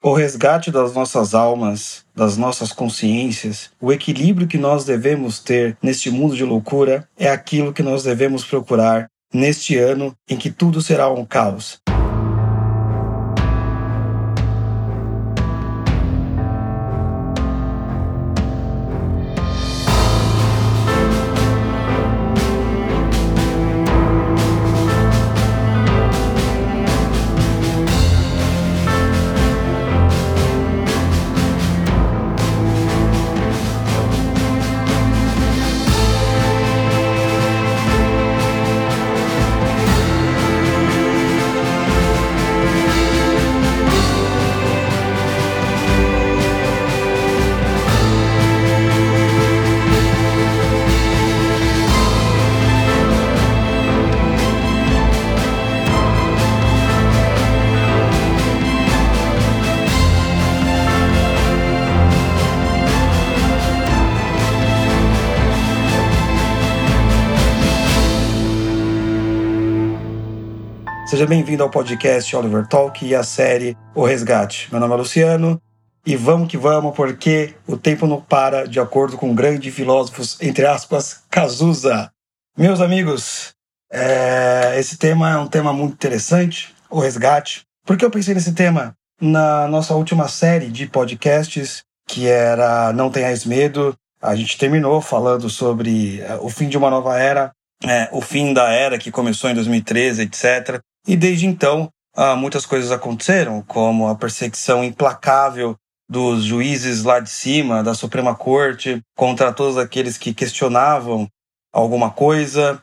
O resgate das nossas almas, das nossas consciências, o equilíbrio que nós devemos ter neste mundo de loucura é aquilo que nós devemos procurar neste ano em que tudo será um caos. Seja bem-vindo ao podcast Oliver Talk e à série O Resgate. Meu nome é Luciano e vamos que vamos, porque o tempo não para, de acordo com o grande filósofos, entre aspas, Cazuza. Meus amigos, é... esse tema é um tema muito interessante, o resgate. Por que eu pensei nesse tema? Na nossa última série de podcasts, que era Não Tenhais Medo, a gente terminou falando sobre é, o fim de uma nova era, é, o fim da era que começou em 2013, etc. E desde então, ah, muitas coisas aconteceram, como a perseguição implacável dos juízes lá de cima, da Suprema Corte, contra todos aqueles que questionavam alguma coisa,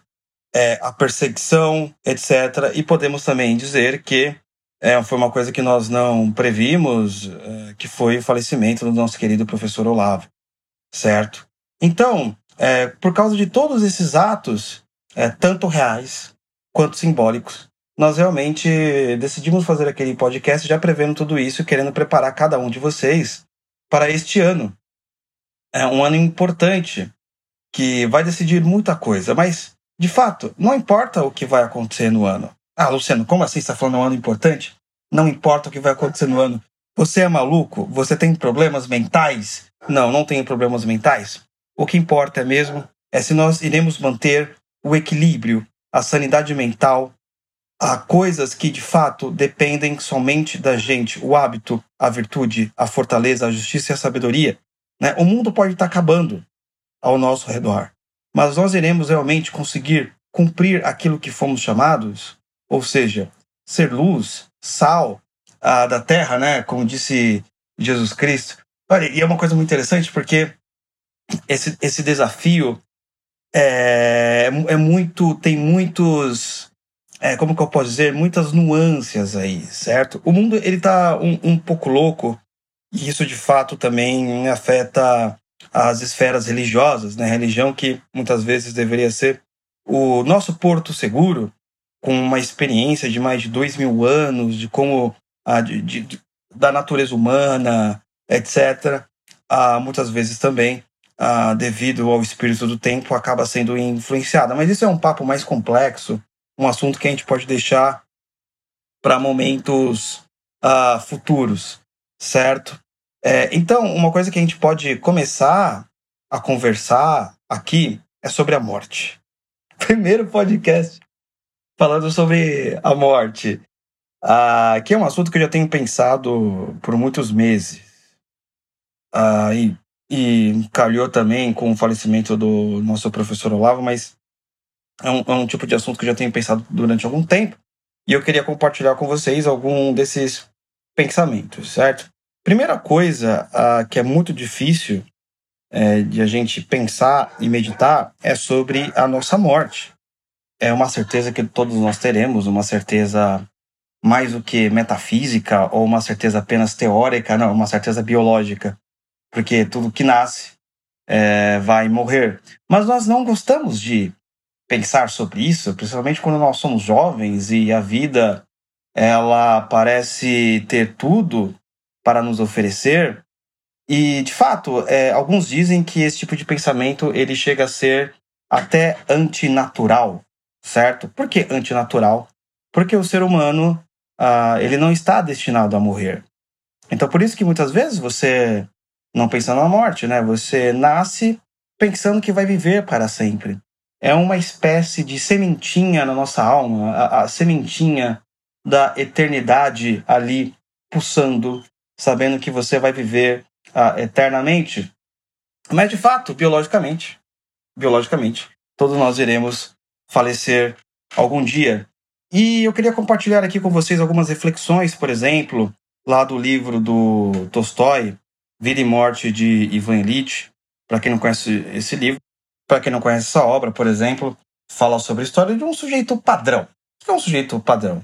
é, a perseguição, etc. E podemos também dizer que é, foi uma coisa que nós não previmos, é, que foi o falecimento do nosso querido professor Olavo, certo? Então, é, por causa de todos esses atos, é, tanto reais quanto simbólicos, nós realmente decidimos fazer aquele podcast já prevendo tudo isso, querendo preparar cada um de vocês para este ano. É um ano importante que vai decidir muita coisa, mas de fato, não importa o que vai acontecer no ano. Ah, Luciano, como assim você está falando um ano importante? Não importa o que vai acontecer no ano. Você é maluco? Você tem problemas mentais? Não, não tenho problemas mentais. O que importa mesmo é se nós iremos manter o equilíbrio, a sanidade mental há coisas que de fato dependem somente da gente, o hábito, a virtude, a fortaleza, a justiça e a sabedoria. Né? O mundo pode estar acabando ao nosso redor, mas nós iremos realmente conseguir cumprir aquilo que fomos chamados, ou seja, ser luz, sal ah, da terra, né? Como disse Jesus Cristo. Olha, e é uma coisa muito interessante porque esse, esse desafio é, é muito tem muitos é, como que eu posso dizer, muitas nuances aí, certo? O mundo ele tá um, um pouco louco e isso de fato também afeta as esferas religiosas, né? Religião que muitas vezes deveria ser o nosso porto seguro, com uma experiência de mais de dois mil anos, de como a, de, de, da natureza humana, etc. Ah, muitas vezes também, devido ao espírito do tempo, acaba sendo influenciada. Mas isso é um papo mais complexo um assunto que a gente pode deixar para momentos uh, futuros, certo? É, então, uma coisa que a gente pode começar a conversar aqui é sobre a morte. Primeiro podcast falando sobre a morte, uh, que é um assunto que eu já tenho pensado por muitos meses. Uh, e, e calhou também com o falecimento do nosso professor Olavo, mas é um, é um tipo de assunto que eu já tenho pensado durante algum tempo e eu queria compartilhar com vocês algum desses pensamentos, certo? Primeira coisa que é muito difícil é, de a gente pensar e meditar é sobre a nossa morte. É uma certeza que todos nós teremos, uma certeza mais do que metafísica ou uma certeza apenas teórica, não, uma certeza biológica, porque tudo que nasce é, vai morrer. Mas nós não gostamos de pensar sobre isso, principalmente quando nós somos jovens e a vida ela parece ter tudo para nos oferecer. E de fato, é, alguns dizem que esse tipo de pensamento ele chega a ser até antinatural, certo? Por que antinatural? Porque o ser humano ah, ele não está destinado a morrer. Então, por isso que muitas vezes você não pensa na morte, né? Você nasce pensando que vai viver para sempre. É uma espécie de sementinha na nossa alma, a, a sementinha da eternidade ali pulsando, sabendo que você vai viver uh, eternamente. Mas de fato, biologicamente, biologicamente, todos nós iremos falecer algum dia. E eu queria compartilhar aqui com vocês algumas reflexões, por exemplo, lá do livro do Tolstói, Vida e Morte de Ivan Illich. Para quem não conhece esse livro, para quem não conhece essa obra, por exemplo, fala sobre a história de um sujeito padrão. O que é um sujeito padrão?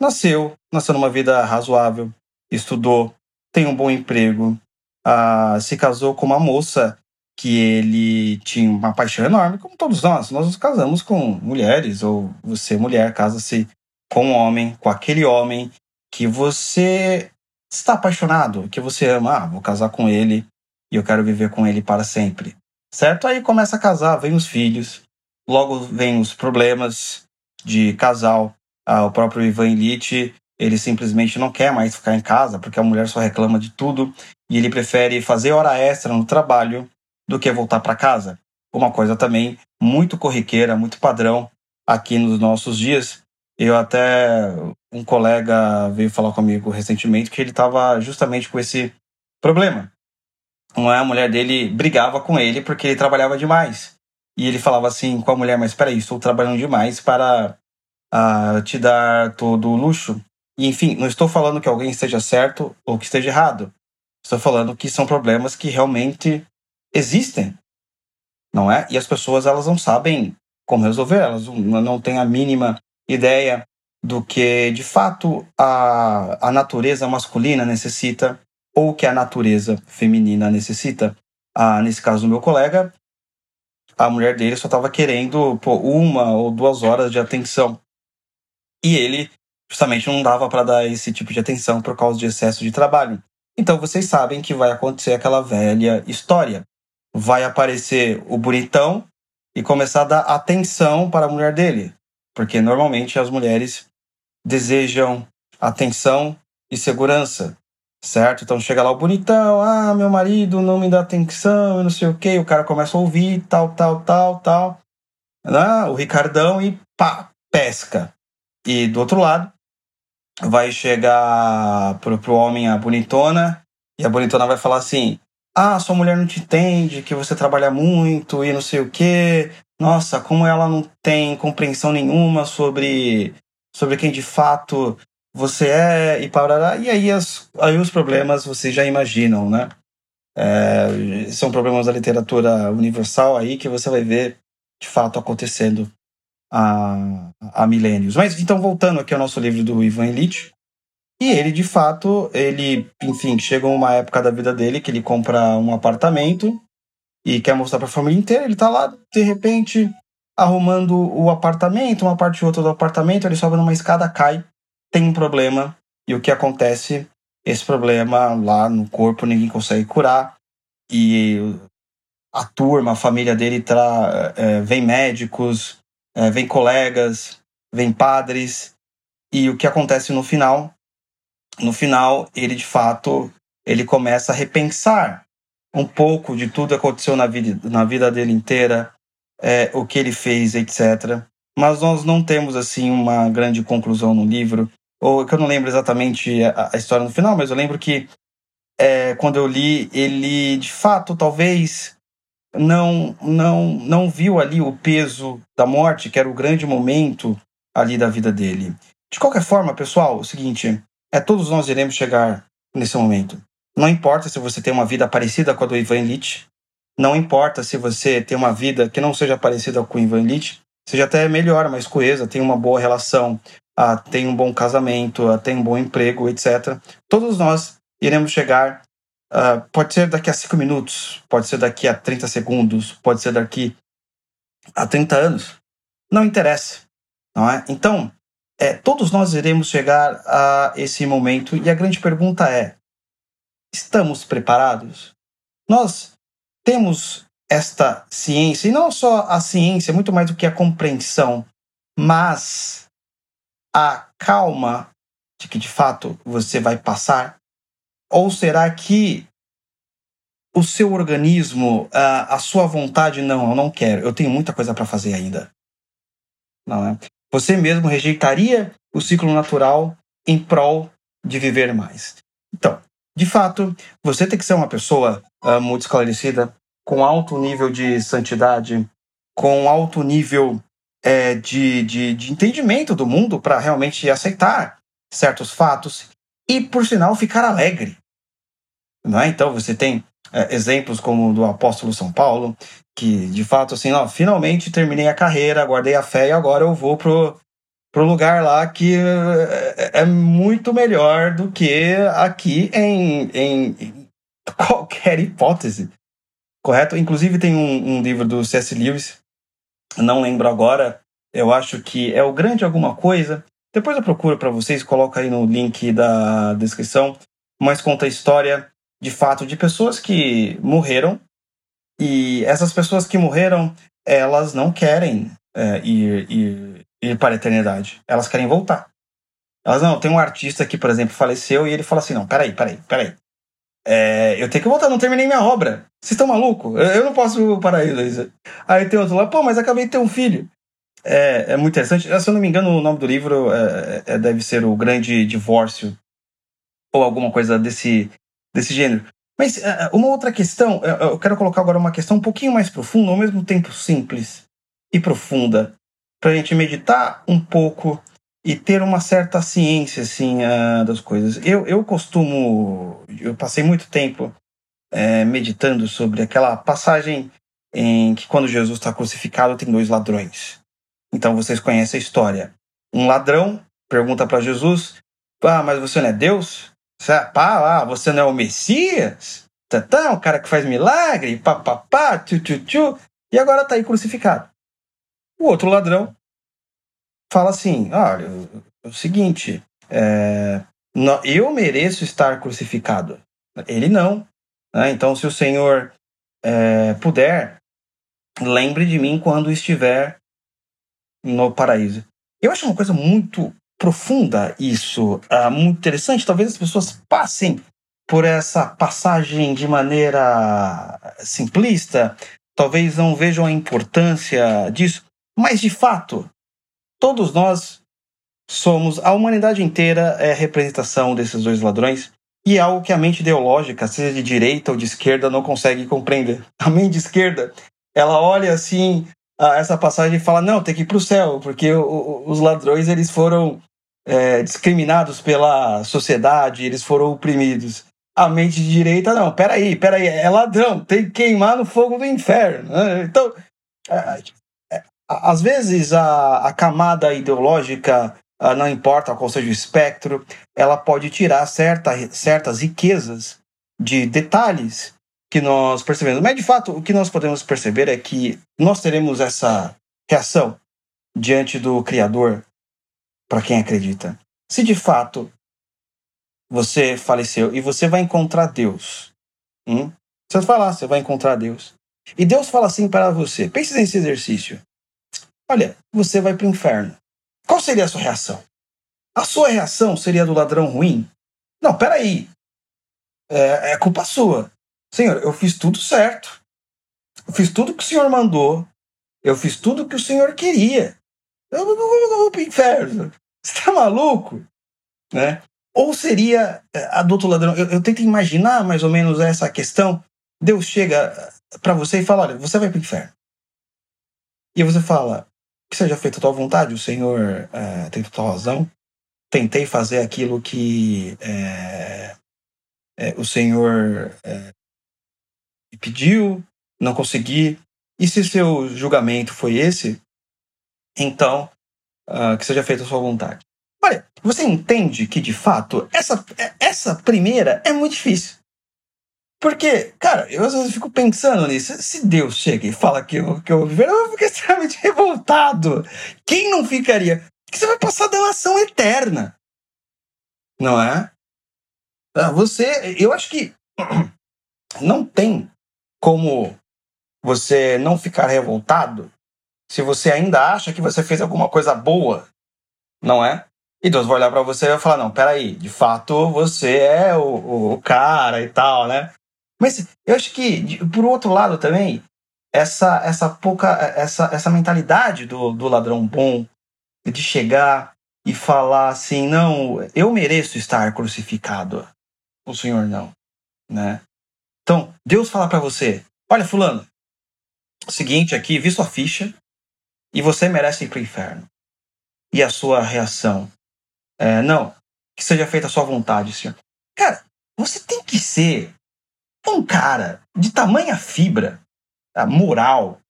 Nasceu, nasceu numa vida razoável, estudou, tem um bom emprego, ah, se casou com uma moça que ele tinha uma paixão enorme, como todos nós. Nós nos casamos com mulheres, ou você, mulher, casa-se com um homem, com aquele homem que você está apaixonado, que você ama. Ah, vou casar com ele e eu quero viver com ele para sempre. Certo? Aí começa a casar, vem os filhos, logo vem os problemas de casal. Ah, o próprio Ivan Illich, ele simplesmente não quer mais ficar em casa porque a mulher só reclama de tudo e ele prefere fazer hora extra no trabalho do que voltar para casa. Uma coisa também muito corriqueira, muito padrão aqui nos nossos dias. Eu até um colega veio falar comigo recentemente que ele estava justamente com esse problema. A mulher dele brigava com ele porque ele trabalhava demais. E ele falava assim com a mulher: Mas espera aí, estou trabalhando demais para uh, te dar todo o luxo. E enfim, não estou falando que alguém esteja certo ou que esteja errado. Estou falando que são problemas que realmente existem, não é? E as pessoas elas não sabem como resolver, elas não têm a mínima ideia do que de fato a, a natureza masculina necessita ou que a natureza feminina necessita. Ah, nesse caso do meu colega, a mulher dele só estava querendo pô, uma ou duas horas de atenção. E ele justamente não dava para dar esse tipo de atenção por causa de excesso de trabalho. Então vocês sabem que vai acontecer aquela velha história. Vai aparecer o bonitão e começar a dar atenção para a mulher dele. Porque normalmente as mulheres desejam atenção e segurança, certo? Então chega lá o bonitão, ah, meu marido não me dá atenção, eu não sei o que, o cara começa a ouvir, tal, tal, tal, tal. Ah, o Ricardão e pá, pesca. E do outro lado, vai chegar pro, pro homem a bonitona, e a bonitona vai falar assim: Ah, sua mulher não te entende, que você trabalha muito e não sei o quê. Nossa, como ela não tem compreensão nenhuma sobre, sobre quem de fato você é e parará. E aí, as, aí os problemas vocês já imaginam, né? É, são problemas da literatura universal aí que você vai ver de fato acontecendo a, a milênios. Mas então, voltando aqui ao nosso livro do Ivan Illich, e ele, de fato, ele, enfim, chega uma época da vida dele que ele compra um apartamento e quer mostrar para a família inteira. Ele está lá, de repente, arrumando o apartamento, uma parte ou outra do apartamento, ele sobe numa escada, cai, tem um problema, e o que acontece? Esse problema lá no corpo ninguém consegue curar, e a turma, a família dele tra é, vem médicos, é, vem colegas, vem padres, e o que acontece no final? No final, ele de fato ele começa a repensar um pouco de tudo que aconteceu na vida, na vida dele inteira, é, o que ele fez, etc. Mas nós não temos assim uma grande conclusão no livro, ou que eu não lembro exatamente a, a história no final, mas eu lembro que é, quando eu li, ele de fato talvez não não não viu ali o peso da morte, que era o grande momento ali da vida dele. De qualquer forma, pessoal, o seguinte, é todos nós iremos chegar nesse momento. Não importa se você tem uma vida parecida com a do Ivan Illich, não importa se você tem uma vida que não seja parecida com o Ivan Illich, seja até melhor, mais coesa, tem uma boa relação, ah, tem um bom casamento, ah, tem um bom emprego, etc. Todos nós iremos chegar Uh, pode ser daqui a 5 minutos, pode ser daqui a 30 segundos, pode ser daqui a 30 anos. Não interessa, não é? Então, é, todos nós iremos chegar a esse momento e a grande pergunta é: estamos preparados? Nós temos esta ciência, e não só a ciência, muito mais do que a compreensão, mas a calma de que de fato você vai passar Ou será que o seu organismo, a, a sua vontade, não, eu não quero, eu tenho muita coisa para fazer ainda. Não é? Você mesmo rejeitaria o ciclo natural em prol de viver mais. Então, de fato, você tem que ser uma pessoa uh, muito esclarecida, com alto nível de santidade, com alto nível é, de, de, de entendimento do mundo para realmente aceitar certos fatos e, por sinal, ficar alegre. Não é? Então, você tem é, exemplos como do apóstolo São Paulo, que de fato, assim, ó, finalmente terminei a carreira, guardei a fé e agora eu vou pro, pro lugar lá que é, é muito melhor do que aqui em, em qualquer hipótese. Correto? Inclusive tem um, um livro do C.S. Lewis, não lembro agora, eu acho que é o Grande Alguma Coisa. Depois eu procuro para vocês, coloco aí no link da descrição, mas conta a história de fato de pessoas que morreram e essas pessoas que morreram elas não querem é, ir, ir, ir para a eternidade, elas querem voltar. Elas não, tem um artista que, por exemplo, faleceu e ele fala assim: não, peraí, peraí, peraí. É, eu tenho que voltar, não terminei minha obra. Vocês estão malucos? Eu não posso parar isso. Aí tem outro lá, pô, mas acabei de ter um filho. É, é muito interessante. Se eu não me engano, o nome do livro é, é, deve ser O Grande Divórcio, ou alguma coisa desse, desse gênero. Mas uh, uma outra questão, eu quero colocar agora uma questão um pouquinho mais profunda, ao mesmo tempo simples e profunda, para a gente meditar um pouco e ter uma certa ciência assim das coisas. Eu, eu costumo, eu passei muito tempo uh, meditando sobre aquela passagem em que quando Jesus está crucificado tem dois ladrões. Então vocês conhecem a história. Um ladrão pergunta para Jesus: Ah, mas você não é Deus? Pá, ah, você não é o Messias? Tatã, o cara que faz milagre, papapá, tchu, tchu, tchu, e agora está aí crucificado. O outro ladrão fala assim: olha, é o seguinte, é, eu mereço estar crucificado. Ele não. Né? Então, se o Senhor é, puder, lembre de mim quando estiver no paraíso. Eu acho uma coisa muito profunda isso, uh, muito interessante. Talvez as pessoas passem por essa passagem de maneira simplista, talvez não vejam a importância disso, mas de fato, todos nós somos, a humanidade inteira é representação desses dois ladrões. E é algo que a mente ideológica, seja de direita ou de esquerda, não consegue compreender. A mente de esquerda, ela olha assim essa passagem e fala: não, tem que ir para o céu, porque os ladrões eles foram é, discriminados pela sociedade, eles foram oprimidos. A mente de direita, não, peraí, peraí, é ladrão, tem que queimar no fogo do inferno. Né? Então, é, é, às vezes a, a camada ideológica, não importa qual seja o espectro, ela pode tirar certa, certas riquezas de detalhes que nós percebemos. Mas, de fato, o que nós podemos perceber é que nós teremos essa reação diante do Criador para quem acredita. Se de fato você faleceu e você vai encontrar Deus, hum? você vai falar, você vai encontrar Deus. E Deus fala assim para você: pense nesse exercício. Olha, você vai para o inferno. Qual seria a sua reação? A sua reação seria do ladrão ruim? Não, peraí. É, é culpa sua. Senhor, eu fiz tudo certo. Eu fiz tudo que o Senhor mandou. Eu fiz tudo que o Senhor queria. Eu não vou, para o inferno. Você tá maluco? Né? Ou seria é, a do outro ladrão? Eu, eu tento imaginar mais ou menos essa questão. Deus chega para você e fala: olha, você vai para o inferno. E você fala: que seja feita a tua vontade, o Senhor é, tem total razão. Tentei fazer aquilo que é, é, o Senhor me pediu, não consegui. E se seu julgamento foi esse, então uh, que seja feita a sua vontade. Olha, você entende que de fato essa, essa primeira é muito difícil. Porque, cara, eu às vezes fico pensando nisso. Se Deus chega e fala que eu, que eu viver, eu ficar extremamente revoltado. Quem não ficaria? Que você vai passar delação eterna. Não é? Ah, você, eu acho que não tem como você não ficar revoltado se você ainda acha que você fez alguma coisa boa, não é? E Deus vai olhar para você e vai falar: não, peraí, de fato você é o, o, cara e tal, né? Mas eu acho que, por outro lado também, essa, essa pouca essa, essa mentalidade do, do ladrão bom de chegar e falar assim, não, eu mereço estar crucificado, o Senhor não, né? Então, Deus fala para você, olha fulano, seguinte aqui, vi sua ficha e você merece ir para o inferno. E a sua reação é, não, que seja feita a sua vontade, Senhor. Cara, você tem que ser um cara de tamanha fibra tá, moral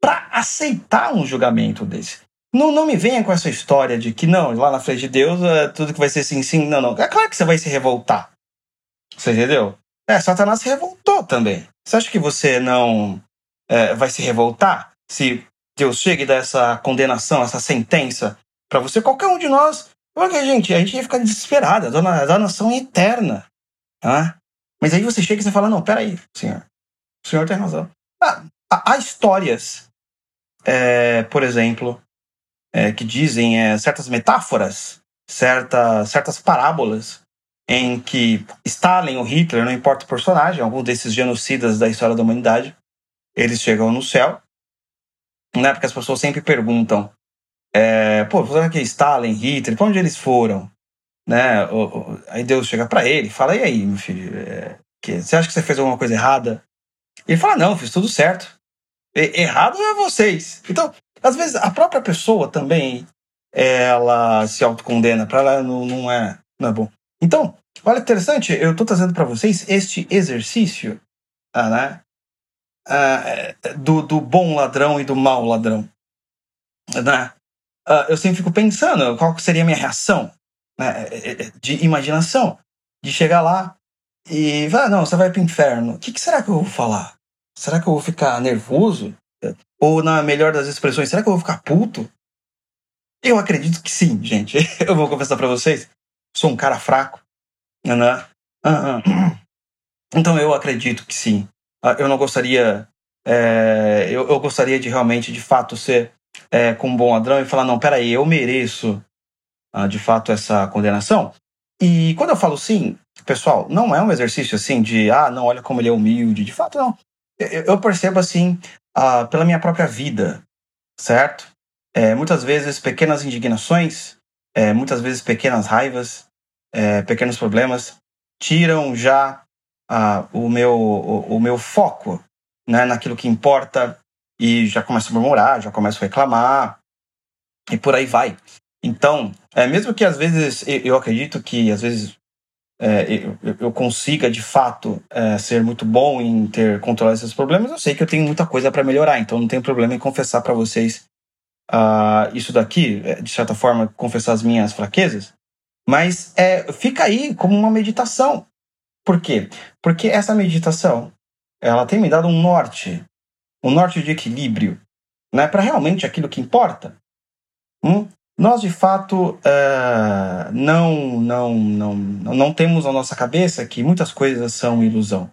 para aceitar um julgamento desse. Não, não me venha com essa história de que não, lá na frente de Deus, é tudo que vai ser sim, sim, não, não. É claro que você vai se revoltar. Você entendeu? É, Satanás se revoltou também. Você acha que você não é, vai se revoltar se Deus chega e dá essa condenação, essa sentença para você? Qualquer um de nós. Porque, gente, a gente ia ficar desesperado. A danação é eterna. Tá? Mas aí você chega e você fala: não, peraí, senhor. O senhor tem razão. Ah, há histórias, é, por exemplo, é, que dizem é, certas metáforas, certa, certas parábolas em que Stalin ou Hitler, não importa o personagem, algum desses genocidas da história da humanidade, eles chegam no céu, né? Porque as pessoas sempre perguntam, é, pô, será que Stalin, Hitler, para onde eles foram? Né? Aí Deus chega para ele, fala, e aí, meu filho, é, que, você acha que você fez alguma coisa errada? Ele fala, não, fiz tudo certo. E, errado é vocês. Então, às vezes, a própria pessoa também, ela se autocondena, para ela não, não, é, não é bom. Então, olha interessante, eu estou trazendo para vocês este exercício ah, né, ah, do, do bom ladrão e do mau ladrão. Né? Ah, eu sempre fico pensando qual seria a minha reação né, de imaginação, de chegar lá e falar, não, você vai para o inferno. O que, que será que eu vou falar? Será que eu vou ficar nervoso? Ou, na melhor das expressões, será que eu vou ficar puto? Eu acredito que sim, gente. Eu vou confessar para vocês. Sou um cara fraco. Né? Então eu acredito que sim. Ah, eu não gostaria. É, eu, eu, gostaria de realmente, de fato, ser é, como um bom ladrão e falar: não, peraí, eu mereço ah, de fato essa condenação. E quando eu falo sim, pessoal, não é um exercício assim de, ah, não, olha como ele é humilde. De fato, não. Eu, percebo assim, uh, pela minha própria vida, certo? É, muitas vezes pequenas indignações, é, muitas vezes pequenas raivas, é, pequenos problemas tiram já uh, o, meu, o, o, meu foco né, naquilo que importa e já começo a murmurar, já começo a reclamar e por aí vai. Então, é, mesmo que às vezes eu, eu acredito que às vezes é, eu, eu, consiga de fato é, ser muito bom em ter controlado esses problemas, eu sei que eu tenho muita coisa para melhorar, então não tenho problema em confessar para vocês uh, isso daqui, é, de certa forma, confessar as minhas fraquezas, mas é, fica aí como uma meditação. Por quê? Porque essa meditação ela tem me dado um norte, um norte de equilíbrio, né, para realmente aquilo que importa. Hum? Nós, de fato, uh, não, não, não, não temos na nossa cabeça que muitas coisas são ilusão.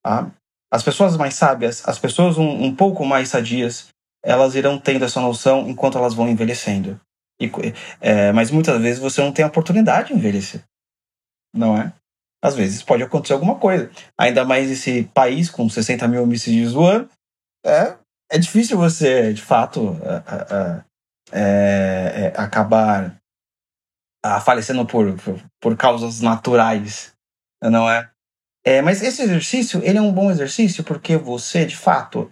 Tá? As pessoas mais sábias, as pessoas um, um, pouco mais sadias, elas irão tendo essa noção enquanto elas vão envelhecendo. E, é, mas muitas vezes você não tem a oportunidade de envelhecer. Não é? Às vezes pode acontecer alguma coisa. Ainda mais esse país com 60 mil homicídios no ano, é, é difícil você, de fato, é, é, acabar falecendo por, por, por, causas naturais, não é? é? Mas esse exercício, ele é um bom exercício porque você, de fato,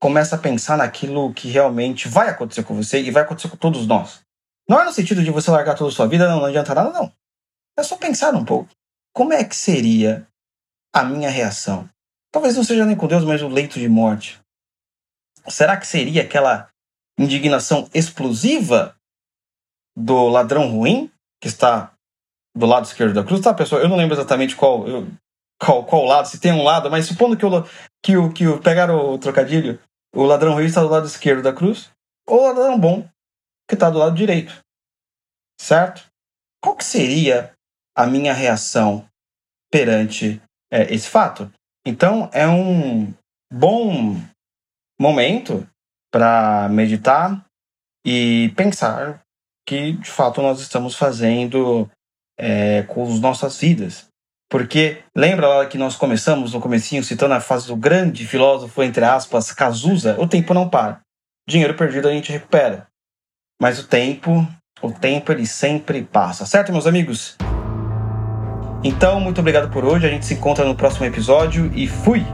começa a pensar naquilo que realmente vai acontecer com você e vai acontecer com todos nós. Não é no sentido de você largar toda a sua vida, não, não adianta nada, não. É só pensar um pouco. Como é que seria a minha reação? Talvez não seja nem com Deus, mas o leito de morte. Será que seria aquela indignação explosiva do ladrão ruim, que está do lado esquerdo da cruz, tá, pessoal? Eu não lembro exatamente qual, eu, qual, qual lado, se tem um lado, mas supondo que o, que o, que o pegaram o trocadilho, o ladrão ruim está do lado esquerdo da cruz, ou o ladrão bom, que está do lado direito. Certo? Qual que seria a minha reação perante é, esse fato? Então, é um bom momento para meditar e pensar que de fato nós estamos fazendo é, com as nossas vidas. Porque lembra lá que nós começamos no comecinho citando a frase do grande filósofo, entre aspas, Cazuza, o tempo não para. Dinheiro perdido a gente recupera. Mas o tempo, o tempo ele sempre passa, certo, meus amigos? Então, muito obrigado por hoje. A gente se encontra no próximo episódio e fui!